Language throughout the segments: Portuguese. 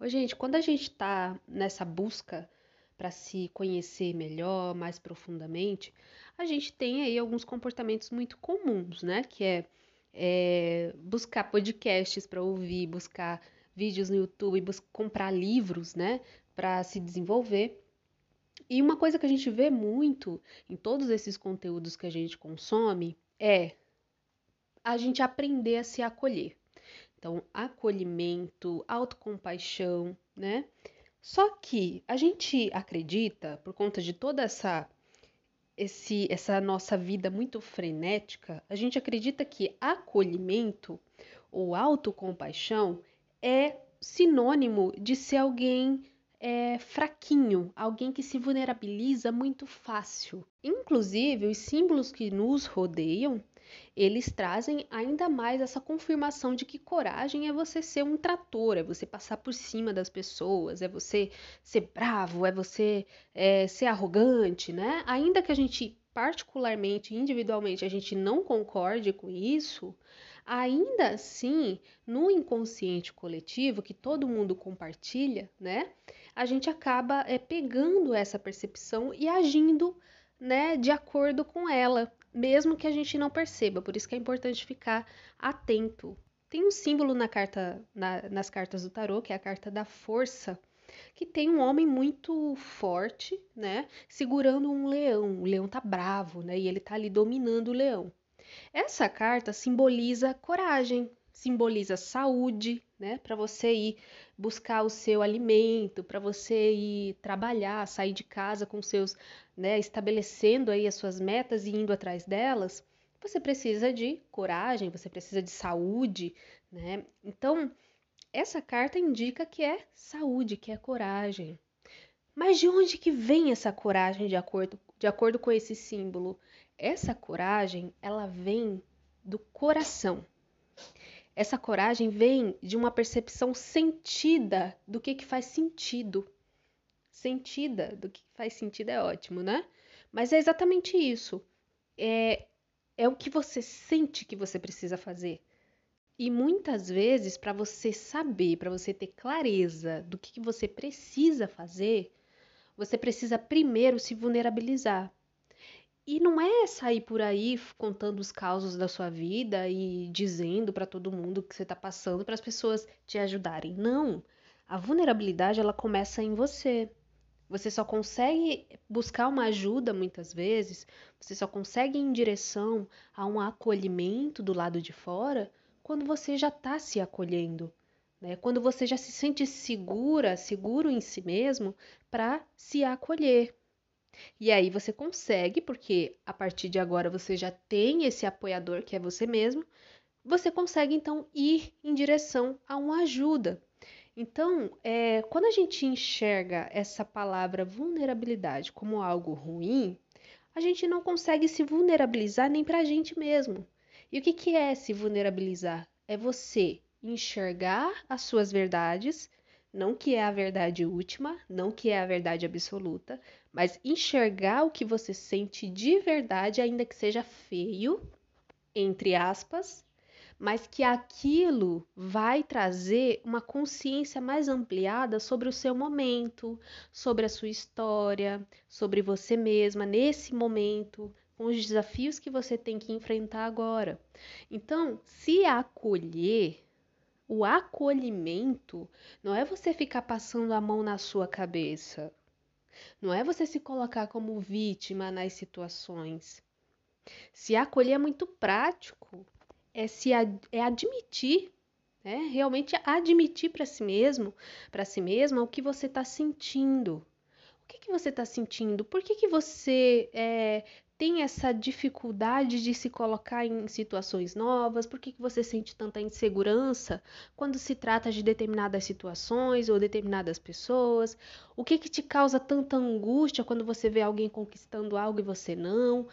Ô, gente, quando a gente está nessa busca para se conhecer melhor, mais profundamente, a gente tem aí alguns comportamentos muito comuns, né? Que é, é buscar podcasts para ouvir, buscar vídeos no YouTube, comprar livros, né? Para se desenvolver. E uma coisa que a gente vê muito em todos esses conteúdos que a gente consome é a gente aprender a se acolher. Então, acolhimento, autocompaixão, né? Só que a gente acredita, por conta de toda essa esse, essa nossa vida muito frenética, a gente acredita que acolhimento ou autocompaixão é sinônimo de ser alguém é, fraquinho, alguém que se vulnerabiliza muito fácil. Inclusive, os símbolos que nos rodeiam eles trazem ainda mais essa confirmação de que coragem é você ser um trator, é você passar por cima das pessoas, é você ser bravo, é você é, ser arrogante, né? Ainda que a gente particularmente, individualmente, a gente não concorde com isso, ainda assim, no inconsciente coletivo, que todo mundo compartilha, né? A gente acaba é, pegando essa percepção e agindo né, de acordo com ela mesmo que a gente não perceba. Por isso que é importante ficar atento. Tem um símbolo na carta, na, nas cartas do tarô, que é a carta da força, que tem um homem muito forte, né, segurando um leão. O leão tá bravo, né, e ele tá ali dominando o leão. Essa carta simboliza coragem, simboliza saúde, né? Para você ir buscar o seu alimento, para você ir trabalhar, sair de casa com seus, né, estabelecendo aí as suas metas e indo atrás delas, você precisa de coragem, você precisa de saúde, né? Então, essa carta indica que é saúde, que é coragem. Mas de onde que vem essa coragem de acordo, de acordo com esse símbolo? Essa coragem, ela vem do coração. Essa coragem vem de uma percepção sentida do que, que faz sentido. Sentida do que faz sentido é ótimo, né? Mas é exatamente isso. É, é o que você sente que você precisa fazer. E muitas vezes, para você saber, para você ter clareza do que, que você precisa fazer, você precisa primeiro se vulnerabilizar. E não é sair por aí contando os causos da sua vida e dizendo para todo mundo o que você está passando para as pessoas te ajudarem. Não. A vulnerabilidade ela começa em você. Você só consegue buscar uma ajuda muitas vezes, você só consegue ir em direção a um acolhimento do lado de fora quando você já está se acolhendo. Né? Quando você já se sente segura, seguro em si mesmo para se acolher. E aí você consegue, porque a partir de agora você já tem esse apoiador que é você mesmo, você consegue então ir em direção a uma ajuda. Então, é, quando a gente enxerga essa palavra vulnerabilidade como algo ruim, a gente não consegue se vulnerabilizar nem para a gente mesmo. E o que, que é se vulnerabilizar? É você enxergar as suas verdades, não que é a verdade última, não que é a verdade absoluta, mas enxergar o que você sente de verdade, ainda que seja feio, entre aspas, mas que aquilo vai trazer uma consciência mais ampliada sobre o seu momento, sobre a sua história, sobre você mesma nesse momento, com os desafios que você tem que enfrentar agora. Então, se acolher o acolhimento não é você ficar passando a mão na sua cabeça. Não é você se colocar como vítima nas situações. Se acolher é muito prático. É se ad é admitir, é realmente admitir para si mesmo, para si mesma o que você está sentindo. O que, que você está sentindo? Por que, que você é, tem essa dificuldade de se colocar em situações novas? Por que, que você sente tanta insegurança quando se trata de determinadas situações ou determinadas pessoas? O que, que te causa tanta angústia quando você vê alguém conquistando algo e você não?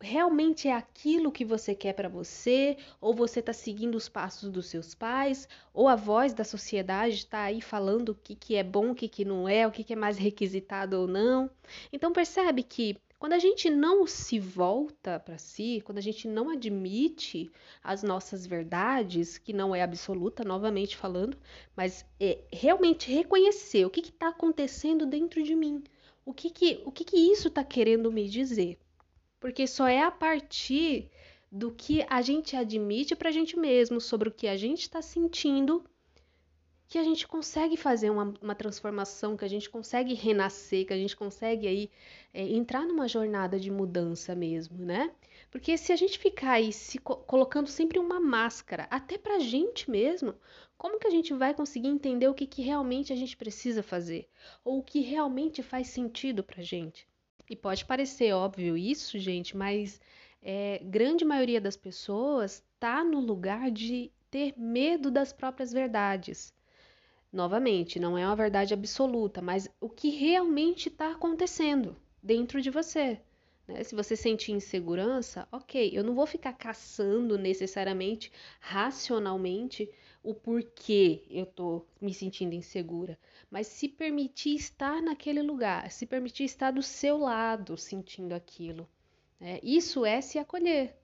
realmente é aquilo que você quer para você, ou você está seguindo os passos dos seus pais, ou a voz da sociedade está aí falando o que, que é bom, o que, que não é, o que, que é mais requisitado ou não. Então percebe que Quando a gente não se volta para si, quando a gente não admite as nossas verdades, que não é absoluta, novamente falando, mas é realmente reconhecer o que está acontecendo dentro de mim, o que, que, o que, que isso está querendo me dizer. Porque só é a partir do que a gente admite para a gente mesmo sobre o que a gente está sentindo que a gente consegue fazer uma, uma, transformação, que a gente consegue renascer, que a gente consegue aí é, entrar numa jornada de mudança mesmo, né? Porque se a gente ficar aí se co colocando sempre uma máscara, até pra gente mesmo, como que a gente vai conseguir entender o que, que realmente a gente precisa fazer? Ou o que realmente faz sentido pra gente? E pode parecer óbvio isso, gente, mas é, grande maioria das pessoas tá no lugar de ter medo das próprias verdades Novamente, não é uma verdade absoluta, mas o que realmente está acontecendo dentro de você. Né? Se você sentir insegurança, ok, eu não vou ficar caçando necessariamente, racionalmente, o porquê eu estou me sentindo insegura, mas se permitir estar naquele lugar, se permitir estar do seu lado sentindo aquilo. Né? Isso é se acolher.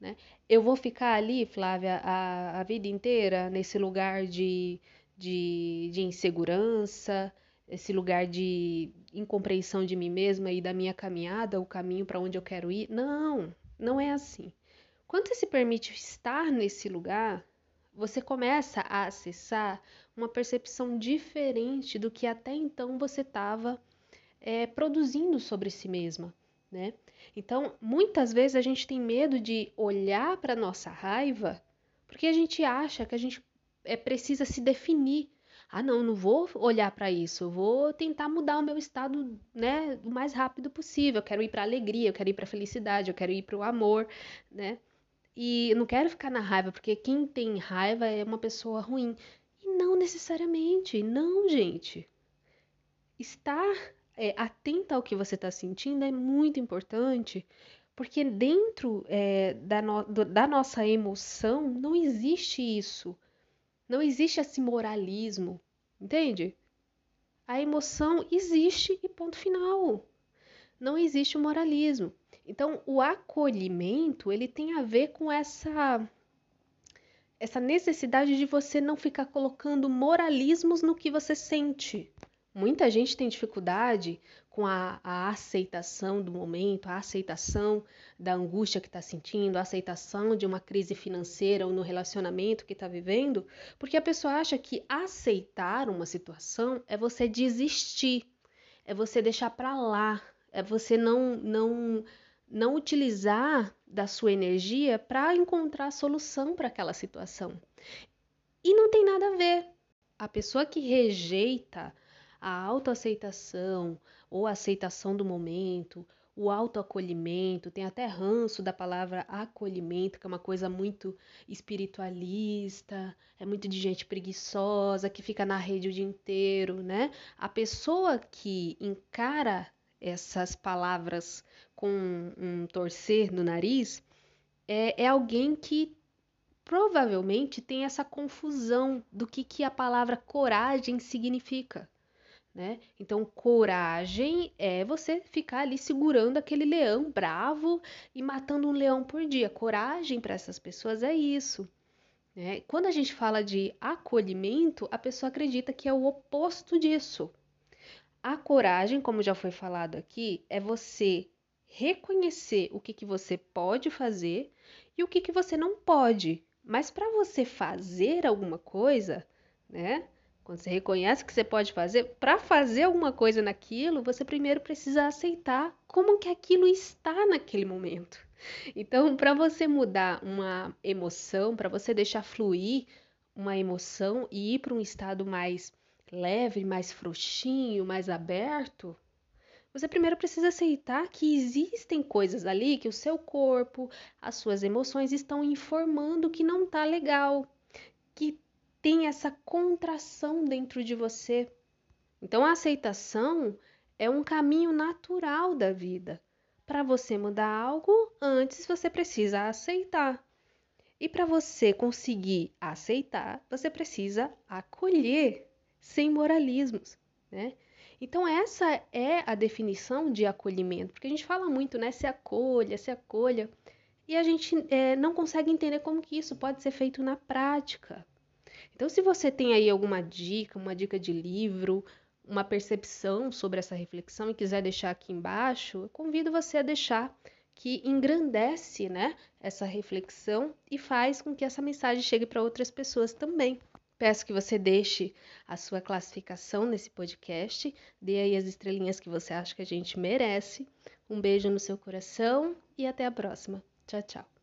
Né? Eu vou ficar ali, Flávia, a, a vida inteira nesse lugar de de, de insegurança, esse lugar de incompreensão de mim mesma e da minha caminhada, o caminho para onde eu quero ir. Não, não é assim. Quando você se permite estar nesse lugar, você começa a acessar uma percepção diferente do que até então você estava é, produzindo sobre si mesma, né? Então, muitas vezes a gente tem medo de olhar para nossa raiva porque a gente acha que a gente é, precisa se definir. Ah, não, não vou olhar para isso, eu vou tentar mudar o meu estado, né, o mais rápido possível. Eu quero ir para alegria, eu quero ir para felicidade, eu quero ir para o amor, né? E eu não quero ficar na raiva, porque quem tem raiva é uma pessoa ruim. E não necessariamente, não, gente. Estar é, atenta ao que você está sentindo é muito importante, porque dentro é, da, no, do, da nossa emoção não existe isso. Não existe esse moralismo, entende? A emoção existe e ponto final. Não existe o moralismo. Então, o acolhimento, ele tem a ver com essa essa necessidade de você não ficar colocando moralismos no que você sente. Muita gente tem dificuldade com a, a aceitação do momento, a aceitação da angústia que está sentindo, a aceitação de uma crise financeira ou no relacionamento que está vivendo, porque a pessoa acha que aceitar uma situação é você desistir, é você deixar para lá, é você não não não utilizar da sua energia para encontrar solução para aquela situação. E não tem nada a ver. A pessoa que rejeita a autoaceitação ou a aceitação do momento, o autoacolhimento, tem até ranço da palavra acolhimento, que é uma coisa muito espiritualista, é muito de gente preguiçosa, que fica na rede o dia inteiro, né? A pessoa que encara essas palavras com um torcer no nariz é, é alguém que provavelmente tem essa confusão do que, que a palavra coragem significa né? Então, coragem é você ficar ali segurando aquele leão bravo e matando um leão por dia. Coragem para essas pessoas é isso. Né? Quando a gente fala de acolhimento, a pessoa acredita que é o oposto disso. A coragem, como já foi falado aqui, é você reconhecer o que, que você pode fazer e o que, que você não pode. Mas para você fazer alguma coisa, né? Quando você reconhece que você pode fazer, para fazer alguma coisa naquilo, você primeiro precisa aceitar como que aquilo está naquele momento. Então, para você mudar uma emoção, para você deixar fluir uma emoção e ir para um estado mais leve, mais frouxinho, mais aberto, você primeiro precisa aceitar que existem coisas ali que o seu corpo, as suas emoções estão informando que não tá legal, que tem essa contração dentro de você. Então, a aceitação é um caminho natural da vida. Para você mudar algo, antes você precisa aceitar. E para você conseguir aceitar, você precisa acolher, sem moralismos, né? Então, essa é a definição de acolhimento, porque a gente fala muito, né? Se acolha, se acolha, e a gente é, não consegue entender como que isso pode ser feito na prática. Então, se você tem aí alguma dica, uma dica de livro, uma percepção sobre essa reflexão e quiser deixar aqui embaixo, eu convido você a deixar que engrandece né, essa reflexão e faz com que essa mensagem chegue para outras pessoas também. Peço que você deixe a sua classificação nesse podcast, dê aí as estrelinhas que você acha que a gente merece. Um beijo no seu coração e até a próxima. Tchau, tchau.